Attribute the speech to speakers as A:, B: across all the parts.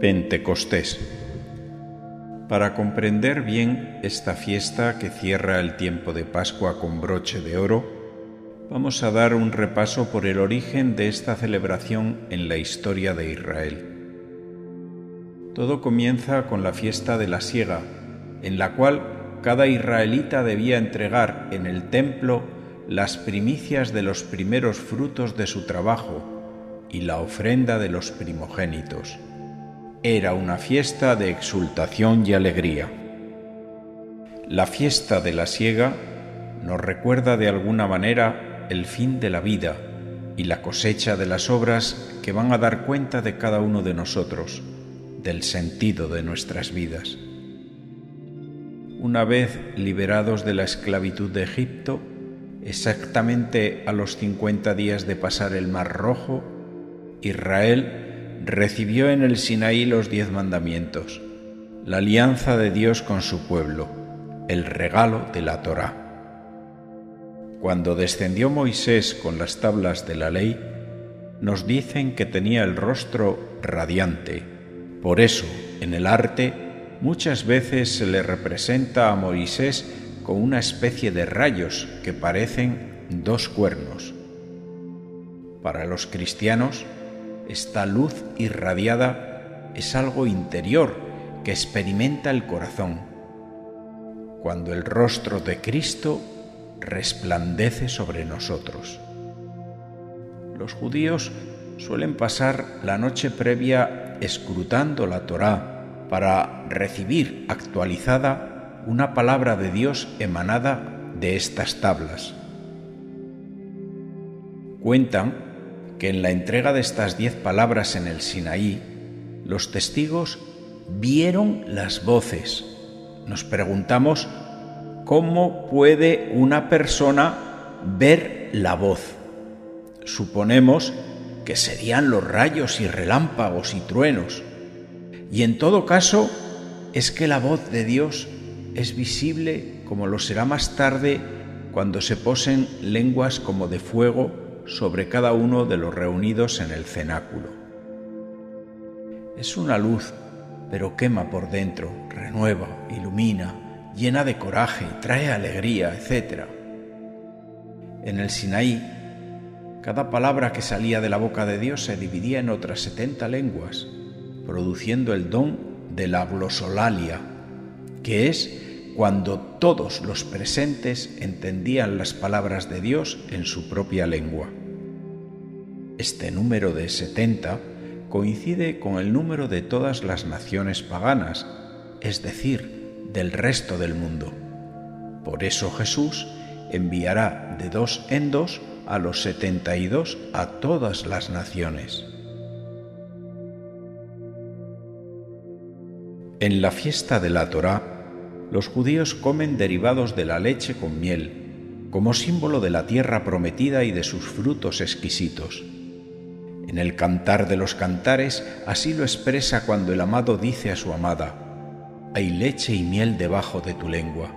A: Pentecostés. Para comprender bien esta fiesta que cierra el tiempo de Pascua con broche de oro, vamos a dar un repaso por el origen de esta celebración en la historia de Israel. Todo comienza con la fiesta de la siega, en la cual cada israelita debía entregar en el templo las primicias de los primeros frutos de su trabajo y la ofrenda de los primogénitos. Era una fiesta de exultación y alegría. La fiesta de la siega nos recuerda de alguna manera el fin de la vida y la cosecha de las obras que van a dar cuenta de cada uno de nosotros, del sentido de nuestras vidas. Una vez liberados de la esclavitud de Egipto, exactamente a los cincuenta días de pasar el Mar Rojo, Israel recibió en el Sinaí los diez mandamientos, la alianza de Dios con su pueblo, el regalo de la Torá. Cuando descendió Moisés con las tablas de la ley, nos dicen que tenía el rostro radiante. Por eso, en el arte, muchas veces se le representa a Moisés con una especie de rayos que parecen dos cuernos. Para los cristianos, esta luz irradiada es algo interior que experimenta el corazón. Cuando el rostro de Cristo resplandece sobre nosotros. Los judíos suelen pasar la noche previa escrutando la Torá para recibir actualizada una palabra de Dios emanada de estas tablas. Cuentan que en la entrega de estas diez palabras en el Sinaí, los testigos vieron las voces. Nos preguntamos, ¿cómo puede una persona ver la voz? Suponemos que serían los rayos y relámpagos y truenos. Y en todo caso, es que la voz de Dios es visible como lo será más tarde cuando se posen lenguas como de fuego sobre cada uno de los reunidos en el cenáculo. Es una luz, pero quema por dentro, renueva, ilumina, llena de coraje, trae alegría, etc. En el Sinaí, cada palabra que salía de la boca de Dios se dividía en otras setenta lenguas, produciendo el don de la glosolalia, que es cuando todos los presentes entendían las palabras de Dios en su propia lengua. Este número de 70 coincide con el número de todas las naciones paganas, es decir, del resto del mundo. Por eso Jesús enviará de dos en dos a los 72 a todas las naciones. En la fiesta de la Torá, los judíos comen derivados de la leche con miel, como símbolo de la tierra prometida y de sus frutos exquisitos. En el cantar de los cantares así lo expresa cuando el amado dice a su amada, hay leche y miel debajo de tu lengua.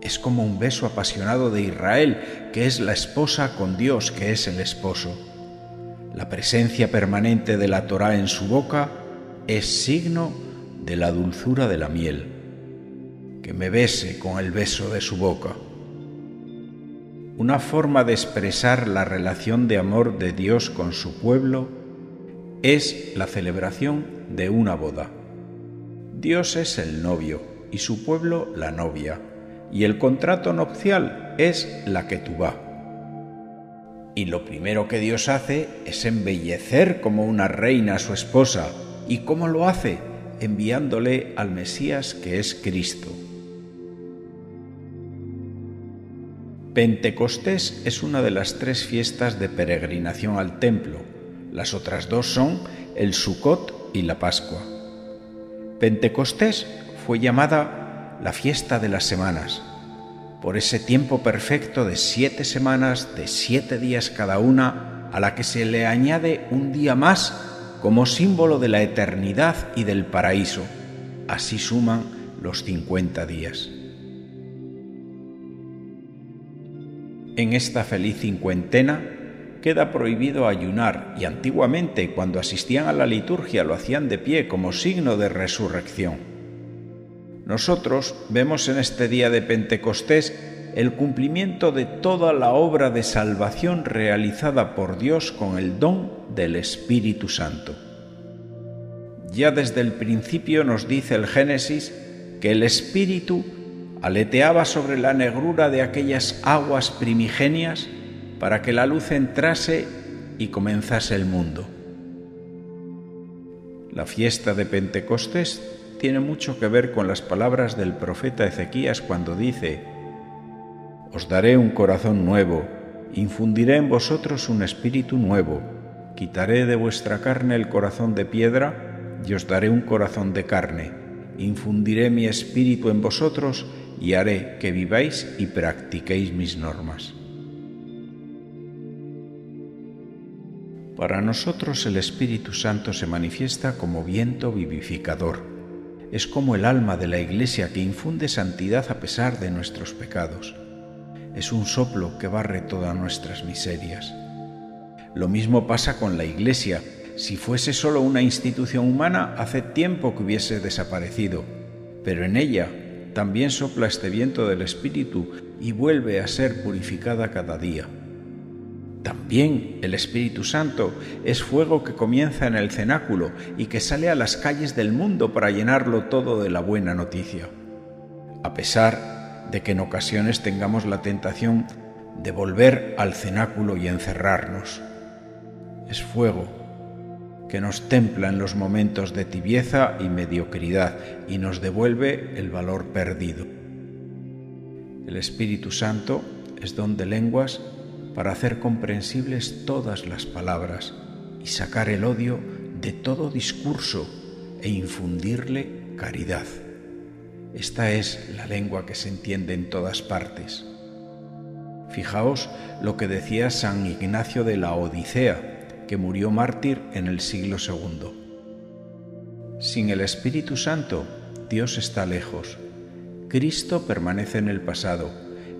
A: Es como un beso apasionado de Israel, que es la esposa con Dios, que es el esposo. La presencia permanente de la Torá en su boca es signo de la dulzura de la miel. Que me bese con el beso de su boca. Una forma de expresar la relación de amor de Dios con su pueblo es la celebración de una boda. Dios es el novio y su pueblo la novia, y el contrato nupcial es la que tú va. Y lo primero que Dios hace es embellecer como una reina a su esposa. ¿Y cómo lo hace? Enviándole al Mesías que es Cristo. Pentecostés es una de las tres fiestas de peregrinación al templo. Las otras dos son el Sukkot y la Pascua. Pentecostés fue llamada la fiesta de las semanas, por ese tiempo perfecto de siete semanas, de siete días cada una, a la que se le añade un día más como símbolo de la eternidad y del paraíso. Así suman los cincuenta días. En esta feliz cincuentena, queda prohibido ayunar y antiguamente cuando asistían a la liturgia lo hacían de pie como signo de resurrección. Nosotros vemos en este día de Pentecostés el cumplimiento de toda la obra de salvación realizada por Dios con el don del Espíritu Santo. Ya desde el principio nos dice el Génesis que el Espíritu aleteaba sobre la negrura de aquellas aguas primigenias para que la luz entrase y comenzase el mundo. La fiesta de Pentecostés tiene mucho que ver con las palabras del profeta Ezequías cuando dice, Os daré un corazón nuevo, infundiré en vosotros un espíritu nuevo, quitaré de vuestra carne el corazón de piedra y os daré un corazón de carne, infundiré mi espíritu en vosotros y haré que viváis y practiquéis mis normas. Para nosotros el Espíritu Santo se manifiesta como viento vivificador. Es como el alma de la Iglesia que infunde santidad a pesar de nuestros pecados. Es un soplo que barre todas nuestras miserias. Lo mismo pasa con la Iglesia. Si fuese solo una institución humana, hace tiempo que hubiese desaparecido. Pero en ella también sopla este viento del Espíritu y vuelve a ser purificada cada día. También el Espíritu Santo es fuego que comienza en el cenáculo y que sale a las calles del mundo para llenarlo todo de la buena noticia. A pesar de que en ocasiones tengamos la tentación de volver al cenáculo y encerrarnos. Es fuego que nos templa en los momentos de tibieza y mediocridad y nos devuelve el valor perdido. El Espíritu Santo es don de lenguas para hacer comprensibles todas las palabras y sacar el odio de todo discurso e infundirle caridad. Esta es la lengua que se entiende en todas partes. Fijaos lo que decía San Ignacio de la Odisea, que murió mártir en el siglo II. Sin el Espíritu Santo, Dios está lejos. Cristo permanece en el pasado.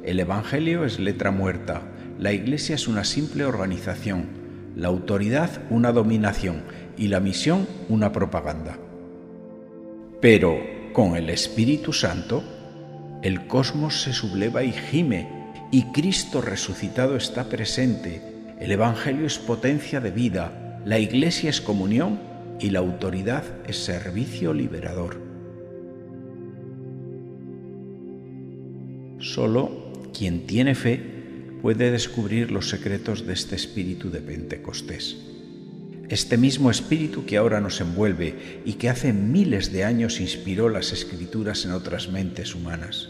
A: El Evangelio es letra muerta la Iglesia es una simple organización, la autoridad una dominación y la misión una propaganda. Pero con el Espíritu Santo, el cosmos se subleva y gime, y Cristo resucitado está presente, el Evangelio es potencia de vida, la Iglesia es comunión y la autoridad es servicio liberador. Solo quien tiene fe puede descubrir los secretos de este espíritu de Pentecostés. Este mismo espíritu que ahora nos envuelve y que hace miles de años inspiró las escrituras en otras mentes humanas.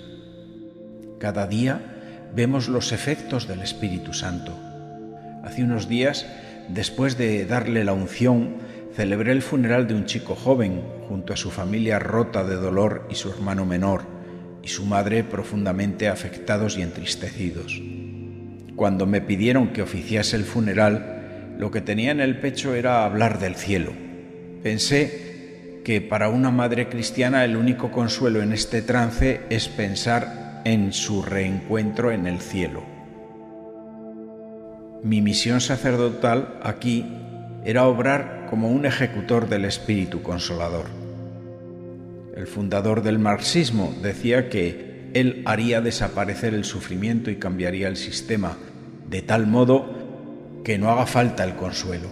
A: Cada día vemos los efectos del Espíritu Santo. Hace unos días, después de darle la unción, celebré el funeral de un chico joven junto a su familia rota de dolor y su hermano menor y su madre profundamente afectados y entristecidos. Cuando me pidieron que oficiase el funeral, lo que tenía en el pecho era hablar del cielo. Pensé que para una madre cristiana el único consuelo en este trance es pensar en su reencuentro en el cielo. Mi misión sacerdotal aquí era obrar como un ejecutor del Espíritu Consolador. El fundador del marxismo decía que él haría desaparecer el sufrimiento y cambiaría el sistema, de tal modo que no haga falta el consuelo.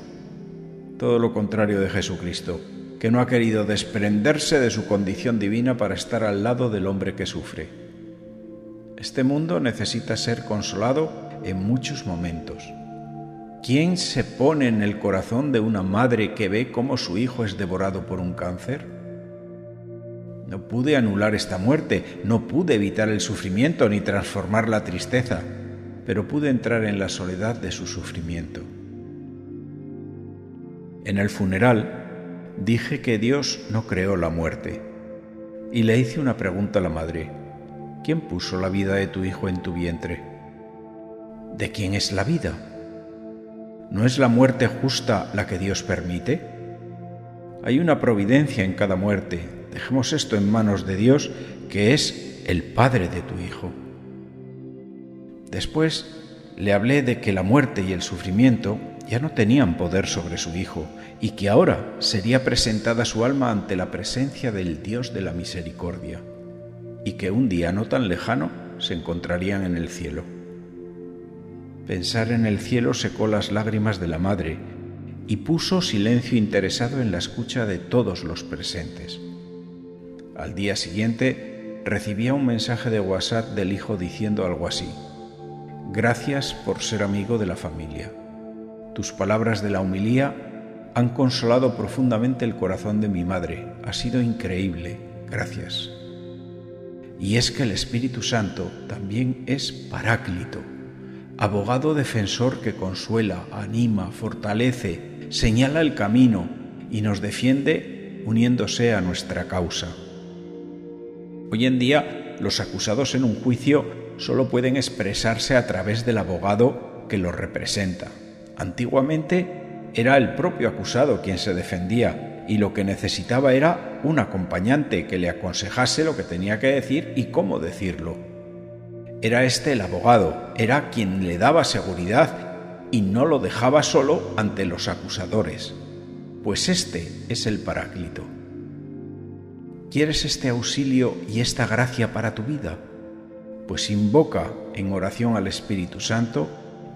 A: Todo lo contrario de Jesucristo, que no ha querido desprenderse de su condición divina para estar al lado del hombre que sufre. Este mundo necesita ser consolado en muchos momentos. ¿Quién se pone en el corazón de una madre que ve cómo su hijo es devorado por un cáncer? No pude anular esta muerte, no pude evitar el sufrimiento ni transformar la tristeza, pero pude entrar en la soledad de su sufrimiento. En el funeral dije que Dios no creó la muerte y le hice una pregunta a la madre. ¿Quién puso la vida de tu hijo en tu vientre? ¿De quién es la vida? ¿No es la muerte justa la que Dios permite? Hay una providencia en cada muerte, Dejemos esto en manos de Dios, que es el Padre de tu Hijo. Después le hablé de que la muerte y el sufrimiento ya no tenían poder sobre su hijo y que ahora sería presentada su alma ante la presencia del Dios de la misericordia y que un día no tan lejano se encontrarían en el cielo. Pensar en el cielo secó las lágrimas de la madre y puso silencio interesado en la escucha de todos los presentes. Al día siguiente recibía un mensaje de WhatsApp del hijo diciendo algo así. Gracias por ser amigo de la familia. Tus palabras de la humilía han consolado profundamente el corazón de mi madre. Ha sido increíble. Gracias. Y es que el Espíritu Santo también es paráclito, abogado defensor que consuela, anima, fortalece, señala el camino y nos defiende uniéndose a nuestra causa. Hoy en día, los acusados en un juicio solo pueden expresarse a través del abogado que los representa. Antiguamente era el propio acusado quien se defendía y lo que necesitaba era un acompañante que le aconsejase lo que tenía que decir y cómo decirlo. Era este el abogado, era quien le daba seguridad y no lo dejaba solo ante los acusadores, pues este es el Paráclito. ¿Quieres este auxilio y esta gracia para tu vida? Pues invoca en oración al Espíritu Santo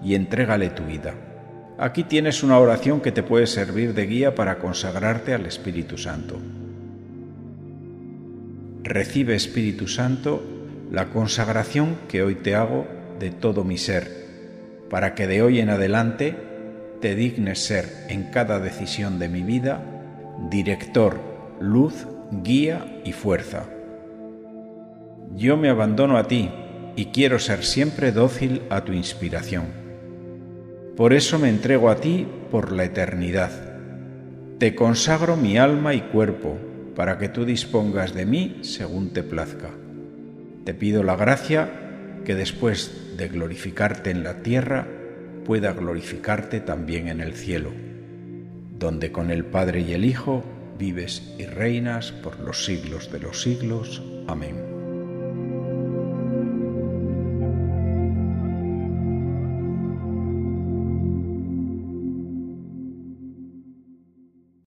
A: y entrégale tu vida. Aquí tienes una oración que te puede servir de guía para consagrarte al Espíritu Santo. Recibe Espíritu Santo la consagración que hoy te hago de todo mi ser para que de hoy en adelante te dignes ser en cada decisión de mi vida director, luz, guía y fuerza. Yo me abandono a ti y quiero ser siempre dócil a tu inspiración. Por eso me entrego a ti por la eternidad. Te consagro mi alma y cuerpo para que tú dispongas de mí según te plazca. Te pido la gracia que después de glorificarte en la tierra, pueda glorificarte también en el cielo, donde con el Padre y el Hijo vives y reinas por los siglos de los siglos. Amén.